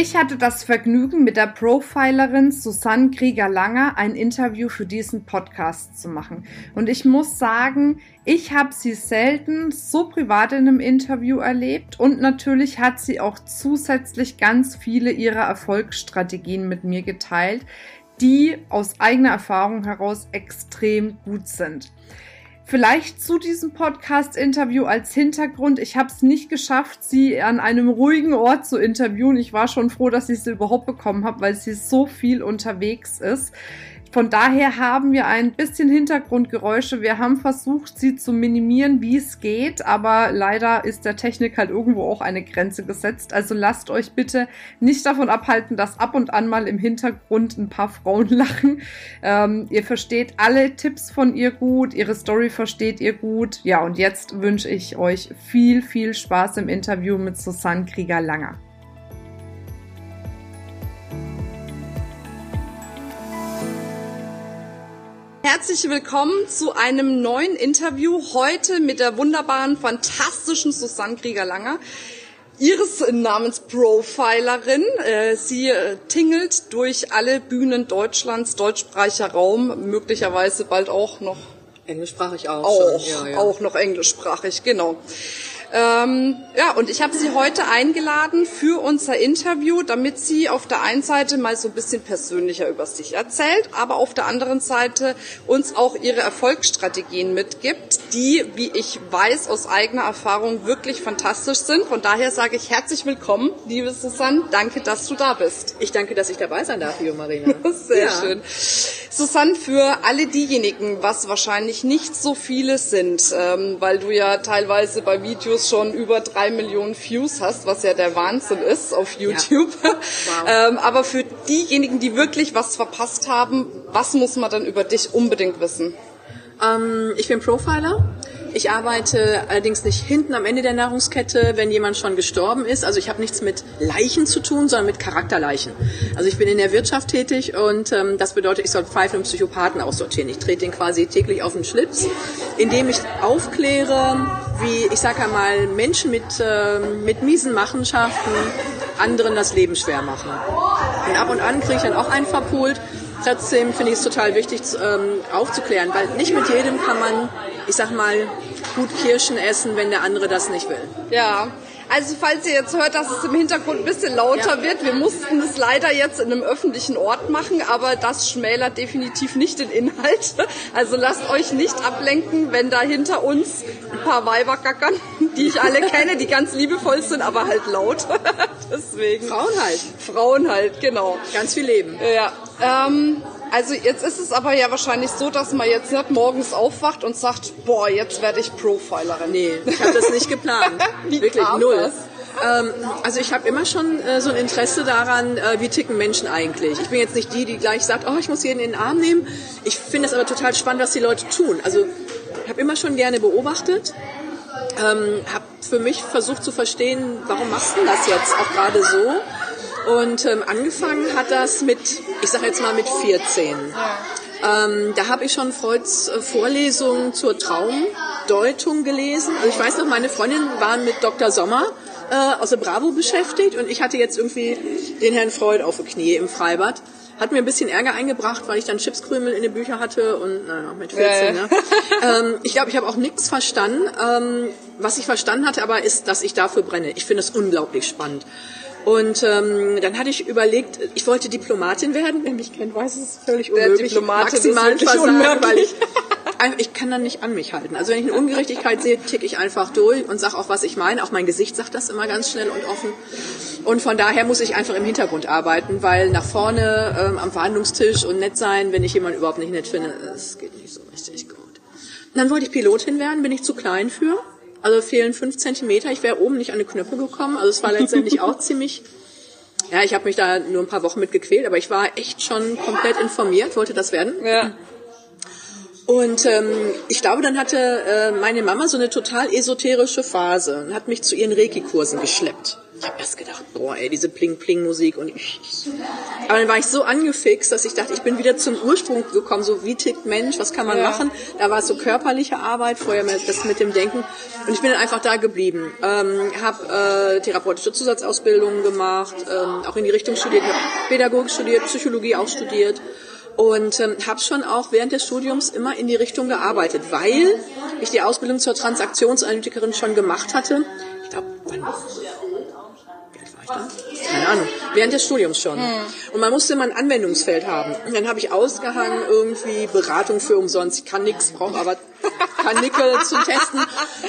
Ich hatte das Vergnügen, mit der Profilerin Susanne Krieger-Langer ein Interview für diesen Podcast zu machen. Und ich muss sagen, ich habe sie selten so privat in einem Interview erlebt und natürlich hat sie auch zusätzlich ganz viele ihrer Erfolgsstrategien mit mir geteilt, die aus eigener Erfahrung heraus extrem gut sind. Vielleicht zu diesem Podcast-Interview als Hintergrund. Ich habe es nicht geschafft, sie an einem ruhigen Ort zu interviewen. Ich war schon froh, dass ich sie überhaupt bekommen habe, weil sie so viel unterwegs ist. Von daher haben wir ein bisschen Hintergrundgeräusche. Wir haben versucht, sie zu minimieren, wie es geht, aber leider ist der Technik halt irgendwo auch eine Grenze gesetzt. Also lasst euch bitte nicht davon abhalten, dass ab und an mal im Hintergrund ein paar Frauen lachen. Ähm, ihr versteht alle Tipps von ihr gut, ihre Story versteht ihr gut. Ja, und jetzt wünsche ich euch viel, viel Spaß im Interview mit Susanne Krieger-Langer. Herzlich willkommen zu einem neuen Interview heute mit der wunderbaren, fantastischen Susanne Krieger-Langer. Ihres Namens Profilerin. Äh, sie äh, tingelt durch alle Bühnen Deutschlands, deutschsprachiger Raum, möglicherweise bald auch noch englischsprachig auch. Auch, ja, ja. auch noch englischsprachig, genau. Ähm, ja, und ich habe sie heute eingeladen für unser Interview, damit sie auf der einen Seite mal so ein bisschen persönlicher über sich erzählt, aber auf der anderen Seite uns auch ihre Erfolgsstrategien mitgibt, die, wie ich weiß aus eigener Erfahrung, wirklich fantastisch sind. Von daher sage ich herzlich willkommen, liebe Susanne. Danke, dass du da bist. Ich danke, dass ich dabei sein darf, liebe Marina. Sehr ja. schön. Susanne, für alle diejenigen, was wahrscheinlich nicht so viele sind, ähm, weil du ja teilweise bei Videos Videos schon über drei Millionen Views hast, was ja der Wahnsinn ist auf YouTube. Ja. Wow. ähm, aber für diejenigen, die wirklich was verpasst haben, was muss man dann über dich unbedingt wissen? Ähm, ich bin Profiler. Ich arbeite allerdings nicht hinten am Ende der Nahrungskette, wenn jemand schon gestorben ist. Also ich habe nichts mit Leichen zu tun, sondern mit Charakterleichen. Also ich bin in der Wirtschaft tätig und ähm, das bedeutet, ich soll Pfeifen und Psychopathen aussortieren. Ich trete den quasi täglich auf den Schlips, indem ich aufkläre, wie, ich sage einmal, Menschen mit, äh, mit miesen Machenschaften anderen das Leben schwer machen. Und ab und an kriege ich dann auch einen verpolt. Trotzdem finde ich es total wichtig ähm, aufzuklären, weil nicht mit jedem kann man, ich sag mal, gut Kirschen essen, wenn der andere das nicht will. Ja, also falls ihr jetzt hört, dass es im Hintergrund ein bisschen lauter ja. wird, wir mussten es leider jetzt in einem öffentlichen Ort machen, aber das schmälert definitiv nicht den Inhalt. Also lasst euch nicht ablenken, wenn da hinter uns ein paar Weiber gackern, die ich alle kenne, die ganz liebevoll sind, aber halt laut. Deswegen. Frauen halt. Frauen halt, genau. Ganz viel Leben. Ja. Ähm, also jetzt ist es aber ja wahrscheinlich so, dass man jetzt nicht morgens aufwacht und sagt, boah, jetzt werde ich Profilerin. Nee, ich habe das nicht geplant. Wirklich null. Ähm, also ich habe immer schon äh, so ein Interesse daran, äh, wie ticken Menschen eigentlich. Ich bin jetzt nicht die, die gleich sagt, oh, ich muss jeden in den Arm nehmen. Ich finde es aber total spannend, was die Leute tun. Also ich habe immer schon gerne beobachtet, ähm, habe für mich versucht zu verstehen, warum machst du das jetzt auch gerade so? Und ähm, angefangen hat das mit, ich sage jetzt mal mit 14. Ähm, da habe ich schon Freuds äh, Vorlesungen zur Traumdeutung gelesen. Also ich weiß noch, meine Freundinnen waren mit Dr. Sommer äh, aus der Bravo beschäftigt und ich hatte jetzt irgendwie den Herrn Freud auf die Knie im Freibad. Hat mir ein bisschen Ärger eingebracht, weil ich dann Chipskrümel in den Büchern hatte und naja, mit 14. Ja. Ne? ähm, ich glaube, ich habe auch nichts verstanden. Ähm, was ich verstanden hatte aber, ist, dass ich dafür brenne. Ich finde es unglaublich spannend. Und ähm, dann hatte ich überlegt, ich wollte Diplomatin werden. Wer mich kennt, weiß es ist völlig unmöglich. Maximal Versagen, weil ich ich kann dann nicht an mich halten. Also wenn ich eine Ungerechtigkeit sehe, tick ich einfach durch und sage auch, was ich meine. Auch mein Gesicht sagt das immer ganz schnell und offen. Und von daher muss ich einfach im Hintergrund arbeiten, weil nach vorne ähm, am Verhandlungstisch und nett sein, wenn ich jemanden überhaupt nicht nett finde, das geht nicht so richtig gut. Und dann wollte ich Pilotin werden, bin ich zu klein für. Also fehlen fünf Zentimeter. Ich wäre oben nicht an die Knöpfe gekommen. Also es war letztendlich auch ziemlich. Ja, ich habe mich da nur ein paar Wochen mit gequält, aber ich war echt schon komplett informiert, wollte das werden. Ja. Und ähm, ich glaube, dann hatte äh, meine Mama so eine total esoterische Phase und hat mich zu ihren Reiki-Kursen geschleppt. Ich habe erst gedacht, boah, ey, diese Pling-Pling-Musik und. Aber dann war ich so angefixt, dass ich dachte, ich bin wieder zum Ursprung gekommen, so wie tickt Mensch, was kann man Ja. machen? Da war es so körperliche Arbeit, vorher das mit dem Denken. Und ich bin dann einfach da geblieben. Ähm, habe äh, therapeutische Zusatzausbildungen gemacht, ähm, auch in die Richtung studiert, hab Pädagogik studiert, Psychologie auch studiert. Und ähm, habe schon auch während des Studiums immer in die Richtung gearbeitet, weil ich die Ausbildung zur Transaktionsanalytikerin schon gemacht hatte. Ich glaube, wann ich da? Keine Ahnung. Während des Studiums schon. Und man musste immer ein Anwendungsfeld haben. Und dann habe ich ausgehangen, irgendwie Beratung für umsonst. Ich kann nichts, brauche aber Kanickel zum Testen.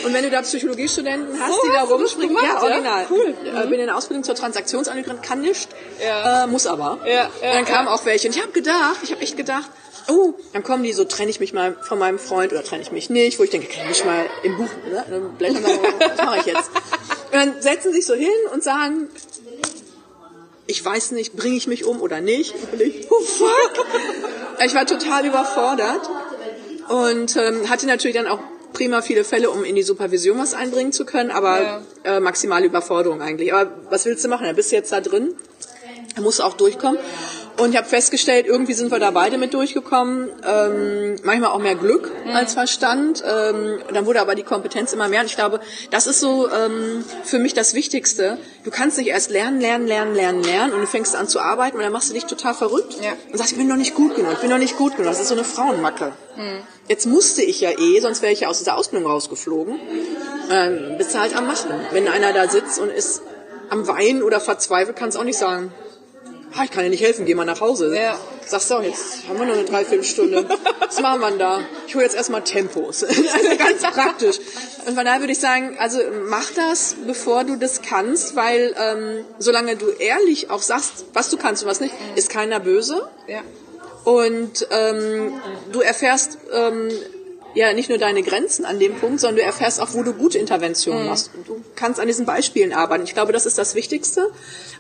Und wenn du da Psychologiestudenten hast, So die da rumspringen, ja, ja? original. Cool. Äh, bin in der Ausbildung zur Transaktionsanalytikerin, kann nicht, Ja. äh, muss aber. Ja, ja, und dann kamen auch welche. Und ich habe gedacht, ich habe echt gedacht, oh, dann kommen die so, trenne ich mich mal von meinem Freund oder trenne ich mich nicht, wo ich denke, kann ich mal im Buch ne, dann blättern, sagen, was mache ich jetzt? Und dann setzen sich so hin und sagen, ich weiß nicht, bringe ich mich um oder nicht? Und ich, oh fuck! Ich war total überfordert und ähm, hatte natürlich dann auch prima viele Fälle, um in die Supervision was einbringen zu können, aber Ja. äh, maximale Überforderung eigentlich. Aber was willst du machen? Da bist du jetzt da drin, musst du auch durchkommen. Und ich habe festgestellt, irgendwie sind wir da beide mit durchgekommen. Ähm, manchmal auch mehr Glück als Verstand. Ähm, dann wurde aber die Kompetenz immer mehr. Und ich glaube, das ist so ähm, für mich das Wichtigste. Du kannst nicht erst lernen, lernen, lernen, lernen, lernen und du fängst an zu arbeiten und dann machst du dich total verrückt Ja. und sagst, ich bin noch nicht gut genug, ich bin noch nicht gut genug. Das ist so eine Frauenmacke. Jetzt musste ich ja eh, sonst wäre ich ja aus dieser Ausbildung rausgeflogen. Ähm, halt am Machen. Wenn einer da sitzt und ist am Weinen oder verzweifelt, kannst du auch nicht sagen, ah, ich kann dir nicht helfen, geh mal nach Hause. Ja. Sagst du auch, jetzt haben wir noch eine Dreiviertelstunde. Was machen wir da? Ich hole jetzt erstmal Tempos. Also ganz praktisch. Und von daher würde ich sagen, also mach das, bevor du das kannst, weil ähm, solange du ehrlich auch sagst, was du kannst und was nicht, ist keiner böse. Ja. Und ähm, du erfährst ähm, ja nicht nur deine Grenzen an dem Punkt, sondern du erfährst auch, wo du gute Interventionen machst. Und du kannst an diesen Beispielen arbeiten. Ich glaube, das ist das Wichtigste,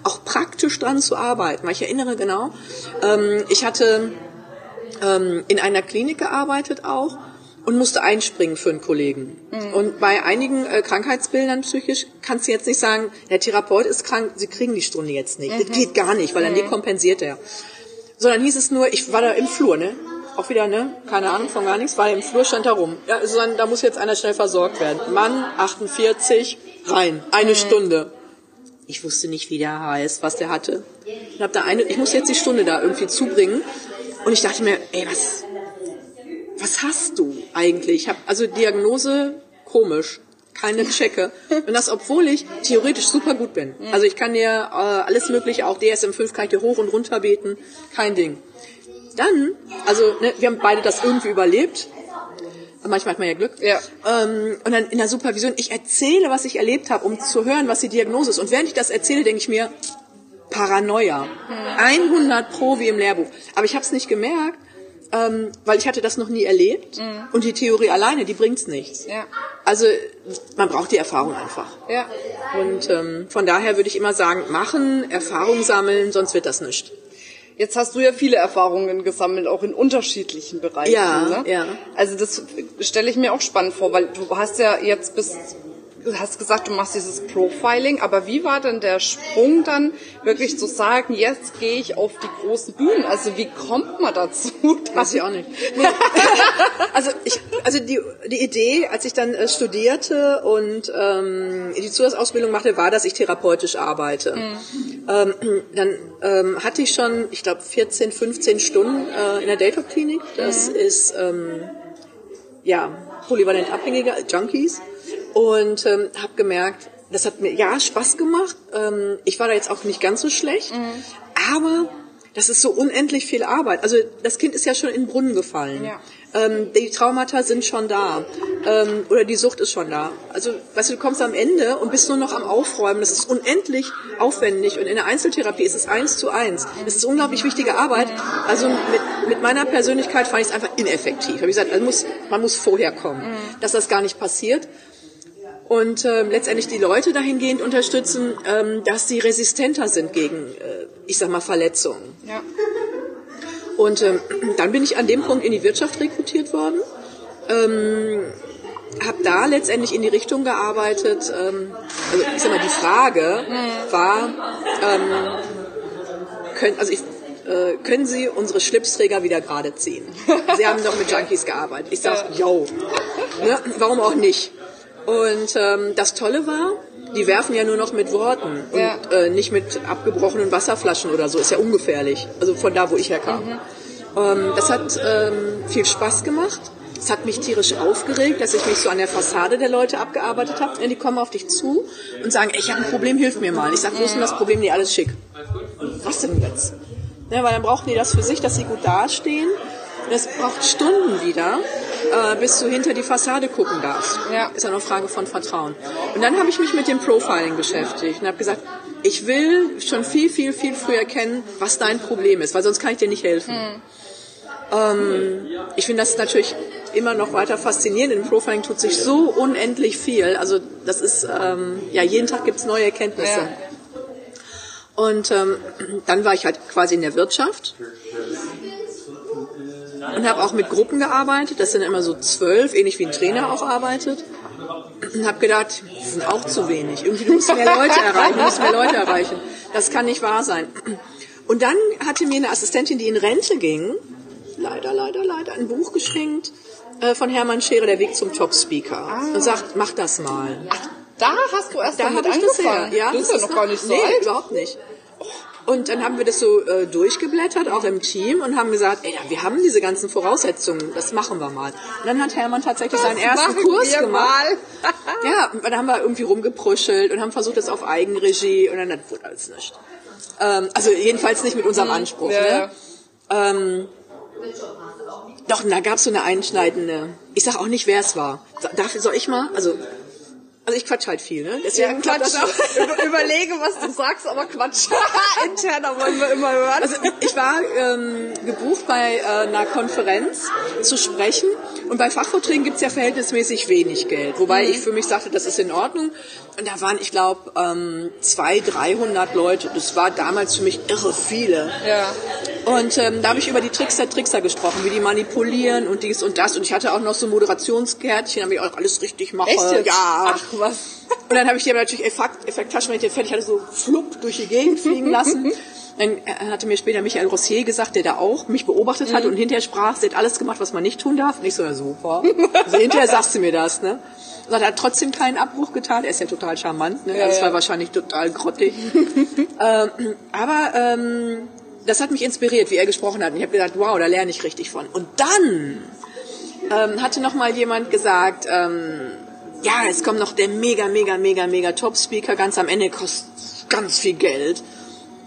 auch praktisch dran zu arbeiten. Weil ich erinnere genau, ähm, ich hatte ähm, in einer Klinik gearbeitet auch und musste einspringen für einen Kollegen. Und bei einigen äh, Krankheitsbildern psychisch kannst du jetzt nicht sagen, der Therapeut ist krank, sie kriegen die Stunde jetzt nicht. Das geht gar nicht, weil dann dekompensiert er sondern hieß es nur, ich war da im Flur, ne? Auch wieder, ne? Keine Ahnung von gar nichts, war im Flur, stand da rum. Ja, dann, da muss jetzt einer schnell versorgt werden. Mann, 48, rein, eine Stunde. Ich wusste nicht, wie der heißt, was der hatte. Ich hab da eine, ich muss jetzt die Stunde da irgendwie zubringen. Und ich dachte mir, ey, was, was hast du eigentlich? Ich habe also Diagnose komisch, keine Checke. Und das, obwohl ich theoretisch super gut bin. Also ich kann dir äh, alles Mögliche, auch DSM-5 kann ich dir hoch und runter beten, kein Ding. Dann, also ne, wir haben beide das irgendwie überlebt. Manchmal hat man ja Glück. Ja. Ähm, und dann in der Supervision, ich erzähle, was ich erlebt habe, um zu hören, was die Diagnose ist. Und während ich das erzähle, denke ich mir, Paranoia. 100 pro wie im Lehrbuch. Aber ich habe es nicht gemerkt, ähm, weil ich hatte das noch nie erlebt. Und die Theorie alleine, die bringt's nichts. Ja. Also man braucht die Erfahrung einfach. Ja. Und ähm, von daher würde ich immer sagen, machen, Erfahrung sammeln, sonst wird das nicht. Jetzt hast du ja viele Erfahrungen gesammelt, auch in unterschiedlichen Bereichen. Ja, ne? ja. Also das stelle ich mir auch spannend vor, weil du hast ja jetzt bis, du hast gesagt, du machst dieses Profiling, aber wie war denn der Sprung dann wirklich zu sagen, jetzt gehe ich auf die großen Bühnen? Also wie kommt man dazu? Weiß ich auch nicht. also ich, also die, die Idee, als ich dann äh, studierte und ähm, die Zusatzausbildung machte, war, dass ich therapeutisch arbeite. Ähm, dann ähm, hatte ich schon, ich glaube, 14, 15 Stunden äh, in der Daytop-Klinik. Das ist ähm, ja polyvalent Abhängige, Junkies. Und ähm, habe gemerkt, das hat mir ja Spaß gemacht. Ähm, ich war da jetzt auch nicht ganz so schlecht, aber das ist so unendlich viel Arbeit. Also das Kind ist ja schon in den Brunnen gefallen. Ja. Ähm, die Traumata sind schon da. Ähm, oder die Sucht ist schon da. Also, weißt du, du kommst am Ende und bist nur noch am Aufräumen. Das ist unendlich aufwendig. Und in der Einzeltherapie ist es eins zu eins. Das ist unglaublich wichtige Arbeit. Also mit, mit meiner Persönlichkeit fand ich es einfach ineffektiv. Hab ich gesagt, also muss, man muss vorher kommen, dass das gar nicht passiert. Und ähm, letztendlich die Leute dahingehend unterstützen, ähm, dass sie resistenter sind gegen, äh, ich sag mal, Verletzungen. Ja. Und ähm, dann bin ich an dem Punkt in die Wirtschaft rekrutiert worden. Ähm, habe da letztendlich in die Richtung gearbeitet. Ähm, also ich sag mal, die Frage war, ähm, können, also ich, äh, können Sie unsere Schlipsträger wieder gerade ziehen? Sie haben doch mit Junkies gearbeitet. Ich sag, yo, ne? warum auch nicht? Und ähm, das Tolle war, die werfen ja nur noch mit Worten und Ja. äh, nicht mit abgebrochenen Wasserflaschen oder so. Ist ja ungefährlich. Also von da, wo ich herkam. Ähm, das hat ähm, viel Spaß gemacht. Es hat mich tierisch aufgeregt, dass ich mich so an der Fassade der Leute abgearbeitet habe. Die kommen auf dich zu und sagen, ich habe ein Problem, hilf mir mal. Ich sage, wo ist denn das Problem? Nee, alles schick. Was denn jetzt? Ja, weil dann brauchen die das für sich, dass sie gut dastehen. Es braucht Stunden wieder, äh, bis du hinter die Fassade gucken darfst. Ja. Ist ja eine Frage von Vertrauen. Und dann habe ich mich mit dem Profiling beschäftigt und habe gesagt, ich will schon viel, viel, viel früher kennen, was dein Problem ist, weil sonst kann ich dir nicht helfen. Ähm, ich finde das natürlich immer noch weiter faszinierend. Im Profiling tut sich so unendlich viel. Also das ist, ähm, ja, jeden Tag gibt's neue Erkenntnisse. Ja. Und ähm, dann war ich halt quasi in der Wirtschaft und habe auch mit Gruppen gearbeitet. Das sind immer so zwölf, ähnlich wie ein Trainer auch arbeitet. Und habe gedacht, das sind auch zu wenig. Irgendwie du musst mehr Leute erreichen, du musst mehr Leute erreichen. Das kann nicht wahr sein. Und dann hatte mir eine Assistentin, die in Rente ging, leider, leider, leider, ein Buch geschenkt äh, von Hermann Scherer, Der Weg zum Top-Speaker. Und sagt, mach das mal. Da hast du erst Da damit ich das her. angefangen. Ja, das ist ja noch gar nicht so nee, alt. überhaupt nicht. Und dann haben wir das so äh, durchgeblättert, auch im Team, und haben gesagt, ey, ja, wir haben diese ganzen Voraussetzungen, das machen wir mal. Und dann hat Hermann tatsächlich seinen ersten Kurs gemacht. Ja, und dann haben wir irgendwie rumgeprüschelt und haben versucht, das auf Eigenregie, und dann das wurde alles nicht. Ähm, also jedenfalls nicht mit unserem Anspruch. Mhm. Ja, ne? Ähm, doch, da gab es so eine einschneidende, ich sag auch nicht, wer es war. Darf, soll ich mal? Also, also ich quatsch halt viel, ne? Deswegen Ja, Quatsch. Über- Überlege, was du sagst, aber Quatsch. Interner wollen wir immer hören. Also ich war ähm, gebucht bei äh, einer Konferenz zu sprechen und bei Fachvorträgen gibt's ja verhältnismäßig wenig Geld, wobei Mhm. ich für mich sagte, das ist in Ordnung. Und da waren, ich glaube, ähm, 200, 300 Leute. Das war damals für mich irre viele. ja. Und ähm, da habe ich über die Tricks der Trickser gesprochen, wie die manipulieren und dies und das. Und ich hatte auch noch so Moderationskärtchen, damit ich auch alles richtig mache. Echt jetzt? Ja. Ach was. Und dann habe ich die aber natürlich Effekt, ich den fertig hatte, so flupp durch die Gegend fliegen lassen. Dann äh, hatte mir später Michael Rossier gesagt, der da auch mich beobachtet hat und hinterher sprach, sie hat alles gemacht, was man nicht tun darf. Und ich so, ja super. Also hinterher sagst du mir das, ne? Und er hat trotzdem keinen Abbruch getan. Er ist ja total charmant, ne? Ja, das war ja. wahrscheinlich total grottig. ähm, aber ähm, das hat mich inspiriert, wie er gesprochen hat. Und ich habe gedacht, wow, da lerne ich richtig von. Und dann ähm, hatte noch mal jemand gesagt, ähm, ja, es kommt noch der mega, mega, mega, mega Top-Speaker ganz am Ende, kostet ganz viel Geld.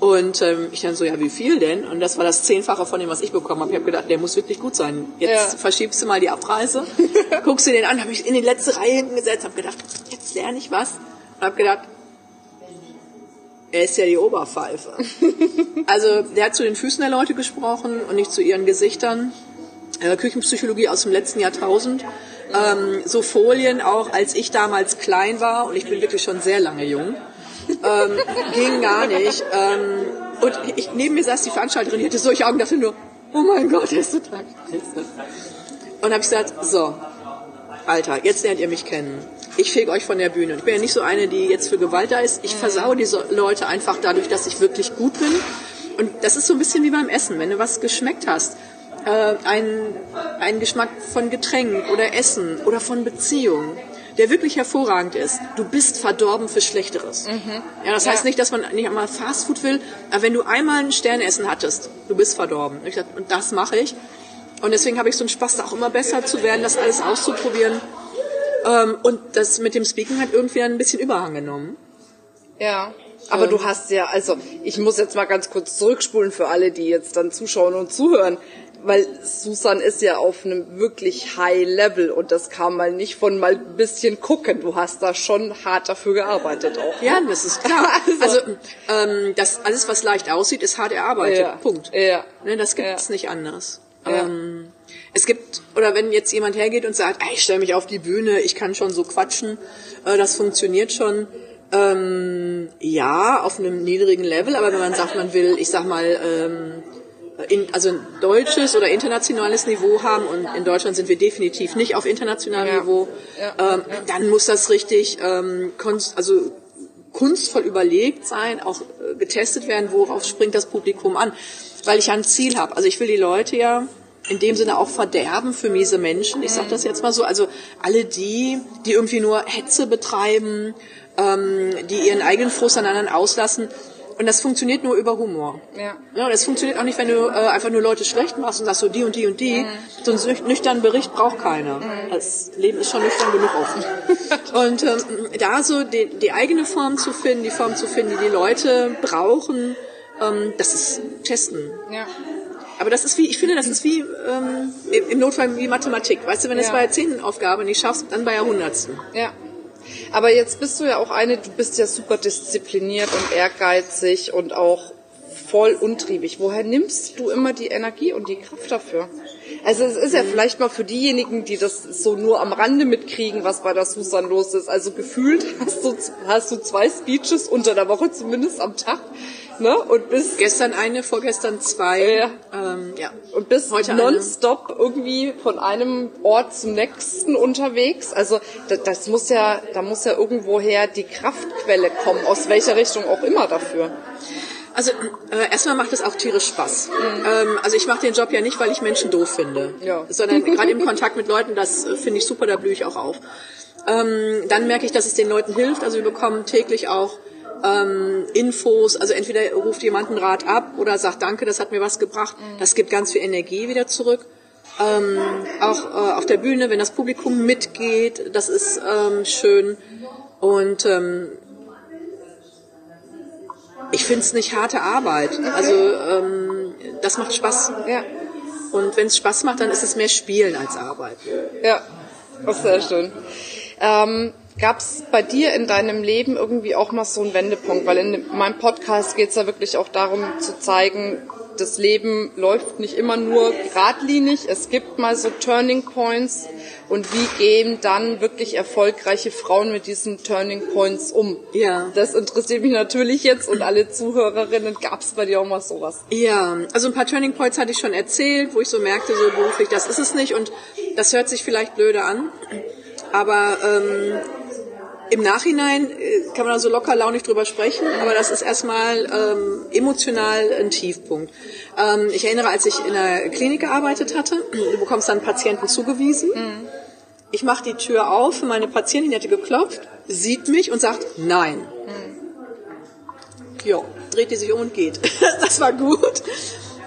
Und ähm, ich dann so, ja, wie viel denn? Und das war das Zehnfache von dem, was ich bekommen habe. Ich habe gedacht, der muss wirklich gut sein. Jetzt Ja. verschiebst du mal die Abreise, guckst du den an, habe ich in die letzte Reihe hinten gesetzt, habe gedacht, jetzt lerne ich was. Und habe gedacht, er ist ja die Oberpfeife. also der hat zu den Füßen der Leute gesprochen und nicht zu ihren Gesichtern. Äh, Küchenpsychologie aus dem letzten Jahrtausend. Ähm, so Folien auch, als ich damals klein war, und ich bin wirklich schon sehr lange jung, ähm, ging gar nicht. Ähm, und ich, neben mir saß die Veranstalterin, die hatte solche Augen, dachte nur, oh mein Gott, der ist total klasse. Und habe ich gesagt, so, Alter, jetzt lernt ihr mich kennen. Ich fege euch von der Bühne. Ich bin ja nicht so eine, die jetzt für Gewalt da ist. Ich versau diese Leute einfach dadurch, dass ich wirklich gut bin. Und das ist so ein bisschen wie beim Essen. Wenn du was geschmeckt hast, äh, ein, ein Geschmack von Getränk oder Essen oder von Beziehung, der wirklich hervorragend ist, du bist verdorben für Schlechteres. Ja, das heißt Ja. nicht, dass man nicht einmal Fastfood will, aber wenn du einmal ein Sternessen hattest, du bist verdorben. Und, ich dachte, und das mache ich. Und deswegen habe ich so einen Spaß, da auch immer besser zu werden, das alles auszuprobieren. Ähm, und das mit dem Speaking hat irgendwie ein bisschen Überhang genommen. Ja. Aber du hast ja, also ich muss jetzt mal ganz kurz zurückspulen für alle, die jetzt dann zuschauen und zuhören, weil Susan ist ja auf einem wirklich High Level und das kam mal nicht von mal ein bisschen gucken. Du hast da schon hart dafür gearbeitet auch. Ja, das ist klar. Also- Also, ähm, das alles, was leicht aussieht, ist hart erarbeitet. Ja. Punkt. Ja. Ne, das gibt's Ja. nicht anders. Ja. Es gibt, oder wenn jetzt jemand hergeht und sagt, "Ey, ich stelle mich auf die Bühne, ich kann schon so quatschen, äh, das funktioniert schon. Ähm, ja, auf einem niedrigen Level, aber wenn man sagt, man will, ich sag mal, ähm, in, also ein deutsches oder internationales Niveau haben und in Deutschland sind wir definitiv nicht auf internationalem Ja. Niveau, Ja. ähm, dann muss das richtig ähm, kunst, also kunstvoll überlegt sein, auch äh, getestet werden, worauf springt das Publikum an, weil ich ja ein Ziel habe. Also ich will die Leute ja in dem Sinne auch verderben für miese Menschen. Ich sage das jetzt mal so. Also alle die, die irgendwie nur Hetze betreiben, ähm, die ihren eigenen Frust an anderen auslassen. Und das funktioniert nur über Humor. Ja. Ja, das funktioniert auch nicht, wenn du äh, einfach nur Leute schlecht machst und sagst so die und die und die. So einen nüch- nüchternen Bericht braucht keiner. Das Leben ist schon nüchtern genug offen. und ähm, da so die, die eigene Form zu finden, die Form zu finden, die die Leute brauchen, ähm, das ist Testen. Ja. Aber das ist wie, ich finde, das ist wie ähm, im Notfall wie Mathematik. Weißt du, wenn du es Ja. bei der zehnten Aufgabe nicht schaffst, dann bei der hundertsten. Ja. Aber jetzt bist du ja auch eine, du bist ja super diszipliniert und ehrgeizig und auch voll untriebig. Woher nimmst du immer die Energie und die Kraft dafür? Also es ist ja vielleicht mal für diejenigen, die das so nur am Rande mitkriegen, was bei der Susan los ist. Also gefühlt hast du, hast du zwei Speeches unter der Woche zumindest am Tag. Ne? Und bist Gestern eine, vorgestern zwei. Ja. Ähm, ja. und bist Heute eine. nonstop irgendwie von einem Ort zum nächsten unterwegs. Also das, das muss ja, da muss ja irgendwoher die Kraftquelle kommen, aus welcher Richtung auch immer dafür. Also äh, erstmal macht es auch tierisch Spaß. Ähm, also ich mache den Job ja nicht, weil ich Menschen doof finde, Ja. sondern gerade im Kontakt mit Leuten, das äh, finde ich super, da blühe ich auch auf. Ähm, dann merke ich, dass es den Leuten hilft. Also wir bekommen täglich auch ähm, Infos. Also entweder ruft jemand einen Rat ab oder sagt Danke, das hat mir was gebracht. Das gibt ganz viel Energie wieder zurück. Ähm, auch äh, auf der Bühne, wenn das Publikum mitgeht, das ist ähm, schön. Und ähm, ich finde es nicht harte Arbeit. Also ähm, das macht Spaß. Ja, Und wenn es Spaß macht, dann ist es mehr Spielen als Arbeit. ja, das ist sehr schön. Ähm, Gab es bei dir in deinem Leben irgendwie auch mal so einen Wendepunkt? Weil in meinem Podcast geht es ja wirklich auch darum zu zeigen, das Leben läuft nicht immer nur geradlinig. Es gibt mal so Turning Points. Und wie gehen dann wirklich erfolgreiche Frauen mit diesen Turning Points um? Ja. Das interessiert mich natürlich jetzt und alle Zuhörerinnen. Gab es bei dir auch mal sowas? Ja, also ein paar Turning Points hatte ich schon erzählt, wo ich so merkte, so beruflich, das ist es nicht. Und das hört sich vielleicht blöde an. Aber ähm, im Nachhinein äh, kann man da so locker launig drüber sprechen, aber das ist erstmal ähm, emotional ein Tiefpunkt. Ähm, ich erinnere, als ich in der Klinik gearbeitet hatte, du bekommst dann Patienten zugewiesen. Ich mache die Tür auf für meine Patientin, die hatte geklopft, sieht mich und sagt Nein. Jo, dreht die sich um und geht. das war gut.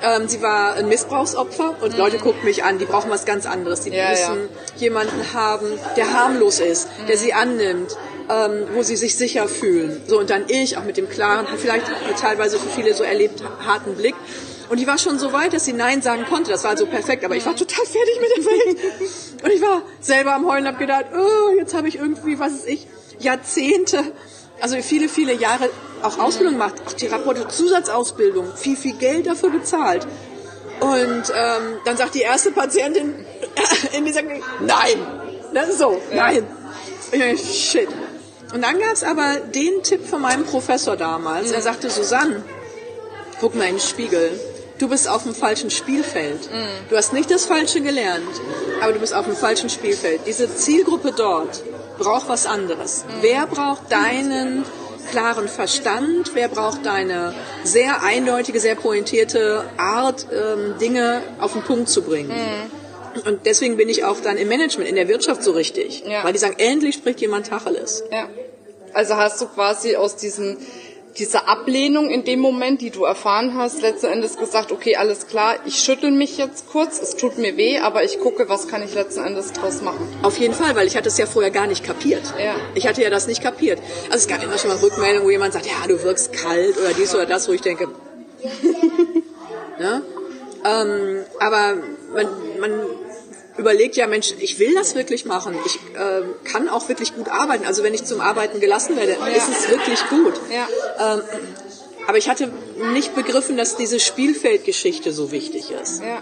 Ähm, sie war ein Missbrauchsopfer und Leute gucken mich an, die brauchen was ganz anderes. Die Mhm. Ja, müssen jemanden haben, der harmlos ist, der sie annimmt, ähm, wo sie sich sicher fühlen. So und dann ich, auch mit dem klaren, vielleicht teilweise für viele so erlebt harten Blick. Und die war schon so weit, dass sie Nein sagen konnte. Das war also perfekt, aber ich war total fertig mit der Welt. Und ich war selber am Heulen, hab gedacht, oh, jetzt habe ich irgendwie, was ist ich, Jahrzehnte, also viele, viele Jahre auch Ausbildung gemacht, auch Therapeut, Zusatzausbildung, viel, viel Geld dafür bezahlt. Und ähm, dann sagt die erste Patientin in dieser Klinik, nein, ne, so, nein. Ich shit. Und dann gab es aber den Tipp von meinem Professor damals. Er sagte, Susanne, guck mal in den Spiegel. Du bist auf dem falschen Spielfeld. Du hast nicht das Falsche gelernt, aber du bist auf dem falschen Spielfeld. Diese Zielgruppe dort braucht was anderes. Wer braucht deinen klaren Verstand? Wer braucht deine sehr eindeutige, sehr pointierte Art, ähm, Dinge auf den Punkt zu bringen? Und deswegen bin ich auch dann im Management, in der Wirtschaft so richtig. Ja. Weil die sagen, endlich spricht jemand Tacheles. Ja. Also hast du quasi aus diesen dieser Ablehnung in dem Moment, die du erfahren hast, letzten Endes gesagt, okay, alles klar, ich schüttel mich jetzt kurz, es tut mir weh, aber ich gucke, was kann ich letzten Endes draus machen. Auf jeden Fall, weil ich hatte es ja vorher gar nicht kapiert. Ja. Ich hatte ja das nicht kapiert. Also es gab immer schon mal Rückmeldungen, wo jemand sagt, ja, du wirkst kalt oder dies oder das, wo ich denke, ne? ähm, aber man, man überlegt ja, Mensch, ich will das wirklich machen. Ich ähm, kann auch wirklich gut arbeiten. Also wenn ich zum Arbeiten gelassen werde, ist es wirklich gut. Ja. Ähm, aber ich hatte nicht begriffen, dass diese Spielfeldgeschichte so wichtig ist. Ja.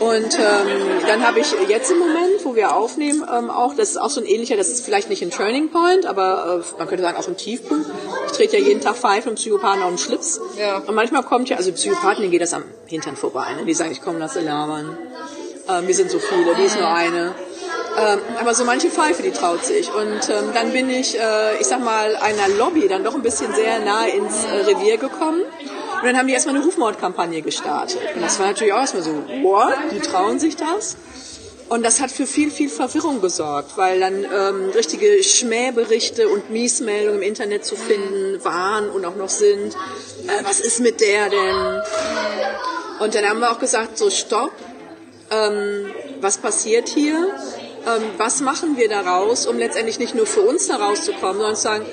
Und ähm, dann habe ich jetzt im Moment, wo wir aufnehmen, ähm, auch, das ist auch so ein ähnlicher, das ist vielleicht nicht ein Turning Point, aber äh, man könnte sagen auch ein Tiefpunkt. Ich trete ja jeden Tag Pfeife und Psychopathen auf den Schlips. Ja. Und manchmal kommt ja, also Psychopathen, denen geht das am Hintern vorbei. Ne? Die sagen, ich komme, lass sie labern. Ähm, wir sind so viele, die ist nur eine. Ähm, aber so manche Pfeife, die traut sich. Und ähm, dann bin ich, äh, ich sag mal, einer Lobby dann doch ein bisschen sehr nah ins äh, Revier gekommen. Und dann haben die erstmal eine Rufmordkampagne gestartet. Und das war natürlich auch erstmal so, what? Die trauen sich das? Und das hat für viel, viel Verwirrung gesorgt, weil dann ähm, richtige Schmähberichte und Miesmeldungen im Internet zu finden waren und auch noch sind. Äh, was ist mit der denn? Und dann haben wir auch gesagt, so stopp, ähm, was passiert hier? Ähm, was machen wir daraus, um letztendlich nicht nur für uns da rauszukommen, sondern zu sagen,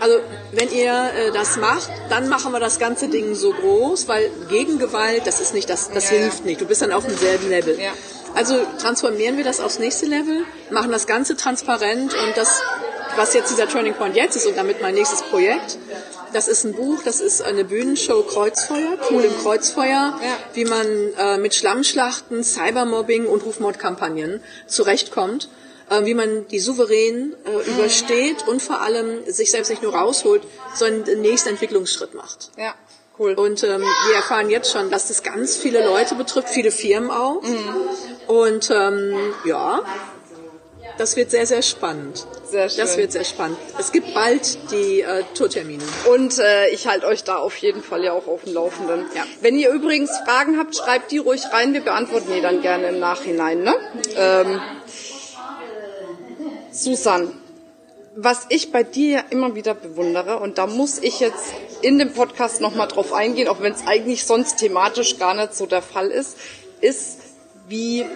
also wenn ihr äh, das macht, dann machen wir das ganze Ding so groß, weil gegen Gewalt, das ist nicht, das, das Ja, hilft ja. nicht. Du bist dann auf demselben Level. Ja. Also transformieren wir das aufs nächste Level, machen das Ganze transparent und das, was jetzt dieser Turning Point jetzt ist und damit mein nächstes Projekt, das ist ein Buch, das ist eine Bühnenshow Kreuzfeuer, cool im Kreuzfeuer, Ja. wie man äh, mit Schlammschlachten, Cybermobbing und Rufmordkampagnen zurechtkommt, äh, wie man die souverän äh, übersteht und vor allem sich selbst nicht nur rausholt, sondern den nächsten Entwicklungsschritt macht. Ja, cool. Und ähm, wir erfahren jetzt schon, dass das ganz viele Leute betrifft, viele Firmen auch. Und ähm, ja, das wird sehr, sehr spannend. Sehr schön. Das wird sehr spannend. Es gibt bald die äh, Tourtermine. Und äh, ich halte euch da auf jeden Fall ja auch auf dem Laufenden. Ja. Wenn ihr übrigens Fragen habt, schreibt die ruhig rein. Wir beantworten die dann gerne im Nachhinein. Ne? Ähm, Susan, was ich bei dir ja immer wieder bewundere, und da muss ich jetzt in dem Podcast nochmal drauf eingehen, auch wenn es eigentlich sonst thematisch gar nicht so der Fall ist, ist, wie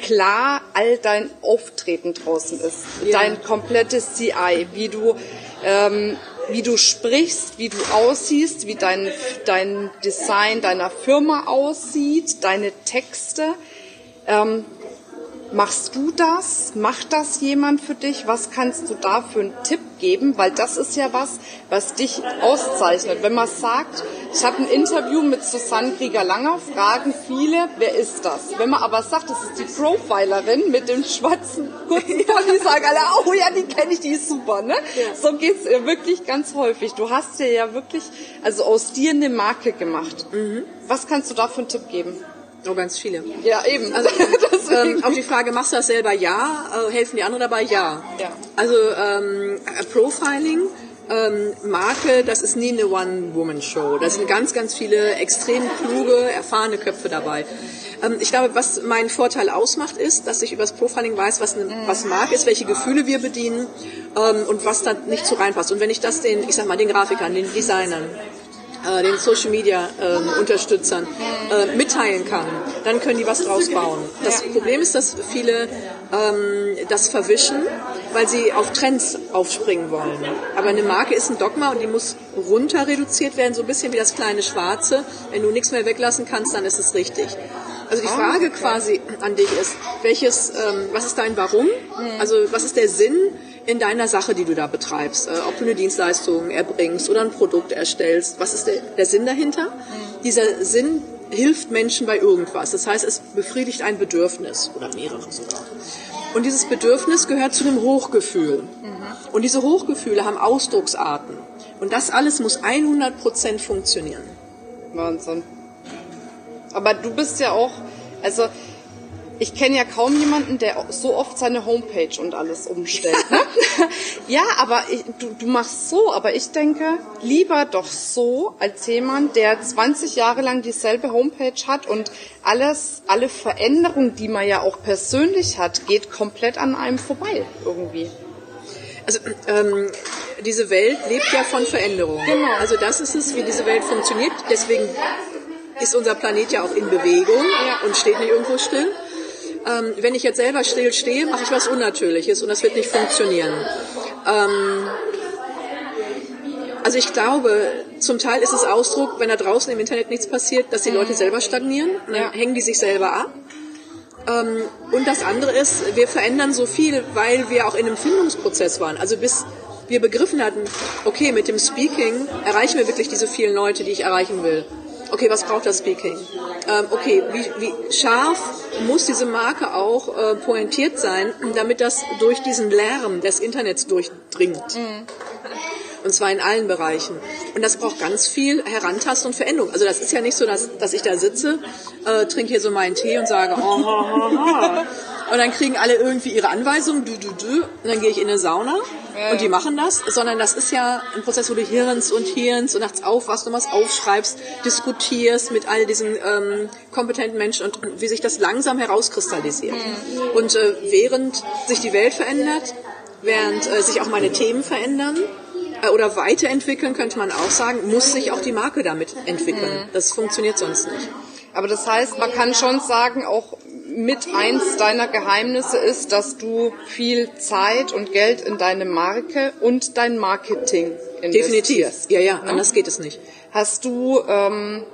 klar all dein Auftreten draußen ist. Ja. Dein komplettes CI, wie du, ähm, wie du sprichst, wie du aussiehst, wie dein, dein Design deiner Firma aussieht, deine Texte. Ähm, Machst du das? Macht das jemand für dich? Was kannst du da für einen Tipp geben? Weil das ist ja was, was dich auszeichnet. Wenn man sagt, ich habe ein Interview mit Susanne Krieger-Langer, fragen viele, wer ist das? Wenn man aber sagt, das ist die Profilerin mit dem schwarzen kurzen Pony, sagen alle, oh ja, die kenne ich, die ist super. Ne? So geht's ja wirklich ganz häufig. Du hast dir ja wirklich also aus dir eine Marke gemacht. Was kannst du da für einen Tipp geben? Oh, ganz viele. Ja, eben. Also, ähm, auf die Frage, machst du das selber? Ja. Äh, helfen die anderen dabei? Ja. Ja. Also ähm, äh, Profiling, ähm, Marke, das ist nie eine One-Woman-Show. Da sind ganz, ganz viele extrem kluge, erfahrene Köpfe dabei. Ähm, ich glaube, was meinen Vorteil ausmacht, ist, dass ich über das Profiling weiß, was, eine, was Marke ist, welche Gefühle wir bedienen ähm, und was da nicht so reinpasst. Und wenn ich das den, ich sag mal, den Grafikern, den Designern, äh, den Social Media ähm, Unterstützern äh, mitteilen kann, dann können die was draus bauen. Das Problem ist, dass viele ähm, das verwischen, weil sie auf Trends aufspringen wollen. Aber eine Marke ist ein Dogma und die muss runter reduziert werden, so ein bisschen wie das kleine Schwarze. Wenn du nichts mehr weglassen kannst, dann ist es richtig. Also die Frage quasi an dich ist, welches, ähm, was ist dein Warum? Also was ist der Sinn in deiner Sache, die du da betreibst? Äh, ob du eine Dienstleistung erbringst oder ein Produkt erstellst, was ist der, der Sinn dahinter? Dieser Sinn hilft Menschen bei irgendwas. Das heißt, es befriedigt ein Bedürfnis oder mehrere sogar. Und dieses Bedürfnis gehört zu einem Hochgefühl. Und diese Hochgefühle haben Ausdrucksarten. Und das alles muss 100% funktionieren. Wahnsinn. Aber du bist ja auch, also ich kenne ja kaum jemanden, der so oft seine Homepage und alles umstellt. Ne? ja, aber ich, du, du machst so, aber ich denke, lieber doch so als jemand, der 20 Jahre lang dieselbe Homepage hat und alles, alle Veränderungen, die man ja auch persönlich hat, geht komplett an einem vorbei irgendwie. Also ähm, diese Welt lebt ja von Veränderungen. Genau. Also das ist es, wie diese Welt funktioniert. Deswegen ist unser Planet ja auch in Bewegung Ja. und steht nicht irgendwo still. Ähm, wenn ich jetzt selber still stehe, mache ich was Unnatürliches und das wird nicht funktionieren. Ähm, also ich glaube, zum Teil ist es Ausdruck, wenn da draußen im Internet nichts passiert, dass die Leute selber stagnieren. Dann Ja. hängen die sich selber ab. Ähm, und das andere ist, wir verändern so viel, weil wir auch in einem Findungsprozess waren. Also bis wir begriffen hatten, okay, mit dem Speaking erreichen wir wirklich diese vielen Leute, die ich erreichen will. Okay, was braucht das Speaking? Ähm, okay, wie, wie scharf muss diese Marke auch äh, pointiert sein, damit das durch diesen Lärm des Internets durchdringt? Mhm. Und zwar in allen Bereichen. Und das braucht ganz viel Herantastung und Veränderung. Also das ist ja nicht so, dass, dass ich da sitze, äh, trinke hier so meinen Tee und sage, oh, ha, ha, ha. Und dann kriegen alle irgendwie ihre Anweisungen, du, du, du. Und dann gehe ich in eine Sauna ja. und die machen das. Sondern das ist ja ein Prozess, wo du hirnst und hirnst und nachts aufwachst und was aufschreibst, diskutierst mit all diesen ähm, kompetenten Menschen und, und wie sich das langsam herauskristallisiert. Mhm. Und äh, während sich die Welt verändert, während äh, sich auch meine Themen verändern, äh, oder weiterentwickeln, könnte man auch sagen, muss sich auch die Marke damit entwickeln. Mhm. Das funktioniert sonst nicht. Aber das heißt, man kann schon sagen, auch mit eins deiner Geheimnisse ist, dass du viel Zeit und Geld in deine Marke und dein Marketing investierst. Definitiv. Ja, ja, ne? anders geht es nicht. Hast du ähm,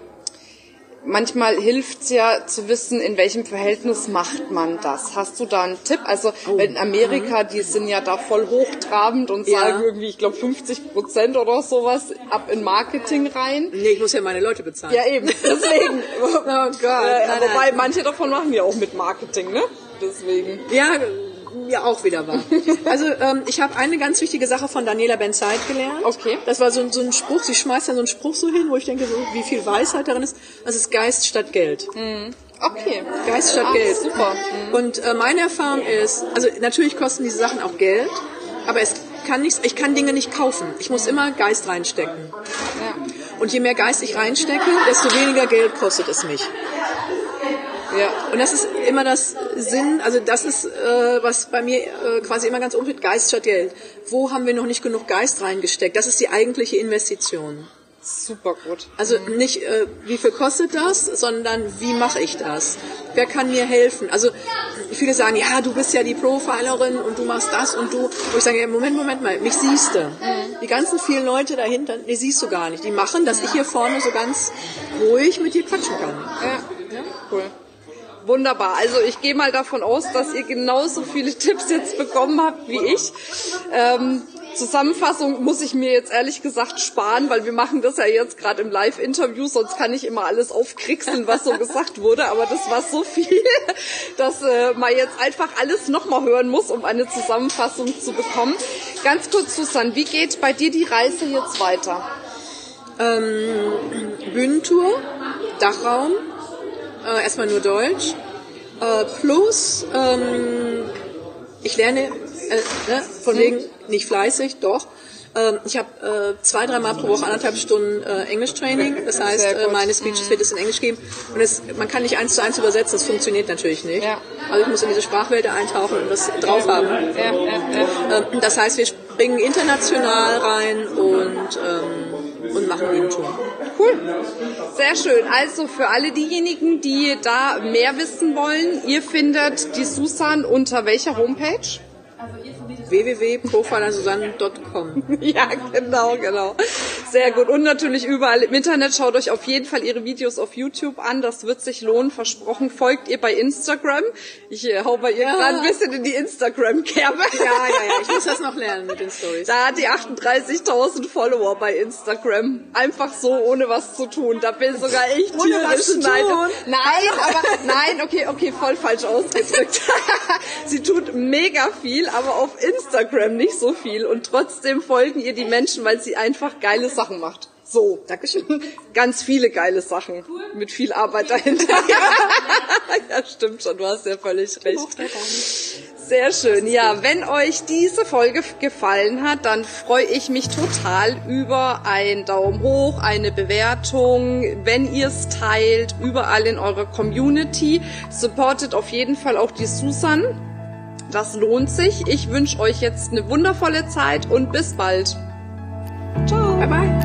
manchmal hilft's ja zu wissen, in welchem Verhältnis macht man das. Hast du da einen Tipp? Also oh. in Amerika, die sind ja da voll hochtrabend und ja. sagen irgendwie, ich glaube 50 Prozent oder sowas ab in Marketing rein. Nee, ich muss ja meine Leute bezahlen. Ja eben, deswegen. oh Gott. Äh, nein, wobei nein. manche davon machen ja auch mit Marketing, ne? Deswegen. Ja, ja auch wieder war. Also ähm, ich habe eine ganz wichtige Sache von Daniela Benzeit gelernt. Okay. Das war so, so ein Spruch, sie schmeißt dann so einen Spruch so hin, wo ich denke, so, wie viel Weisheit darin ist. Das ist Geist statt Geld. Mhm. Okay. Geist statt ah, Geld. Super. Mhm. Und äh, meine Erfahrung ist, also natürlich kosten diese Sachen auch Geld, aber es kann nichts, ich kann Dinge nicht kaufen. Ich muss immer Geist reinstecken. Ja. Und je mehr Geist ich reinstecke, desto weniger Geld kostet es mich. Ja, und das ist immer das Sinn, also das ist, äh, was bei mir äh, quasi immer ganz umgeht, Geist statt Geld. Wo haben wir noch nicht genug Geist reingesteckt? Das ist die eigentliche Investition. Super gut. Also nicht, äh, wie viel kostet das, sondern wie mache ich das? Wer kann mir helfen? Also viele sagen, ja, du bist ja die Profilerin und du machst das und du. Wo ich sage, ja, Moment, Moment mal, mich siehst du. Mhm. Die ganzen vielen Leute dahinter, die siehst du gar nicht. Die machen, dass ich hier vorne so ganz ruhig mit dir quatschen kann. Ja, ja cool. Wunderbar. Also ich gehe mal davon aus, dass ihr genauso viele Tipps jetzt bekommen habt wie ich. Ähm, Zusammenfassung muss ich mir jetzt ehrlich gesagt sparen, weil wir machen das ja jetzt gerade im Live-Interview, sonst kann ich immer alles aufkriegseln, was so gesagt wurde. Aber das war so viel, dass äh, man jetzt einfach alles nochmal hören muss, um eine Zusammenfassung zu bekommen. Ganz kurz, Susan, wie geht bei dir die Reise jetzt weiter? Ähm, Bühnentour, Dachraum, äh, erstmal nur Deutsch. Äh, plus, ähm, ich lerne, äh, ne, von wegen nicht fleißig, doch. Ähm, ich habe äh, zwei, dreimal pro Woche anderthalb Stunden äh, Englisch-Training. Das heißt, äh, meine Speeches wird es in Englisch geben. Und es, man kann nicht eins zu eins übersetzen, das funktioniert natürlich nicht. Ja. Also ich muss in diese Sprachwelt eintauchen und das drauf haben. Ja, ja. Ähm, das heißt, wir springen international rein und ähm, und machen Bühnentour. Cool. Sehr schön. Also für alle diejenigen, die da mehr wissen wollen, ihr findet die Susan unter welcher Homepage? www.profilersusanne.com. ja, genau, genau. Sehr gut. Und natürlich überall im Internet. Schaut euch auf jeden Fall ihre Videos auf YouTube an. Das wird sich lohnen, versprochen. Folgt ihr bei Instagram. Ich äh, hau bei ihr ja. gerade ein bisschen in die Instagram-Kerbe. Ja, ja, ja. Ich muss das noch lernen mit den Stories. Da hat die 38.000 Follower bei Instagram. Einfach so, ohne was zu tun. Da bin sogar ich zu tun. Nein, aber nein, okay, okay, voll falsch ausgedrückt. Sie tut mega viel, aber auf Instagram nicht so viel. Und trotzdem folgen ihr die Menschen, weil sie einfach geile Sachen macht. So, Dankeschön. Ganz viele geile Sachen. Cool. Mit viel Arbeit dahinter. ja, stimmt schon, du hast ja völlig recht. Sehr schön. Ja, wenn euch diese Folge gefallen hat, dann freue ich mich total über einen Daumen hoch, eine Bewertung, wenn ihr es teilt, überall in eurer Community. Supportet auf jeden Fall auch die Susan. Das lohnt sich. Ich wünsche euch jetzt eine wundervolle Zeit und bis bald. Ciao. Bye bye.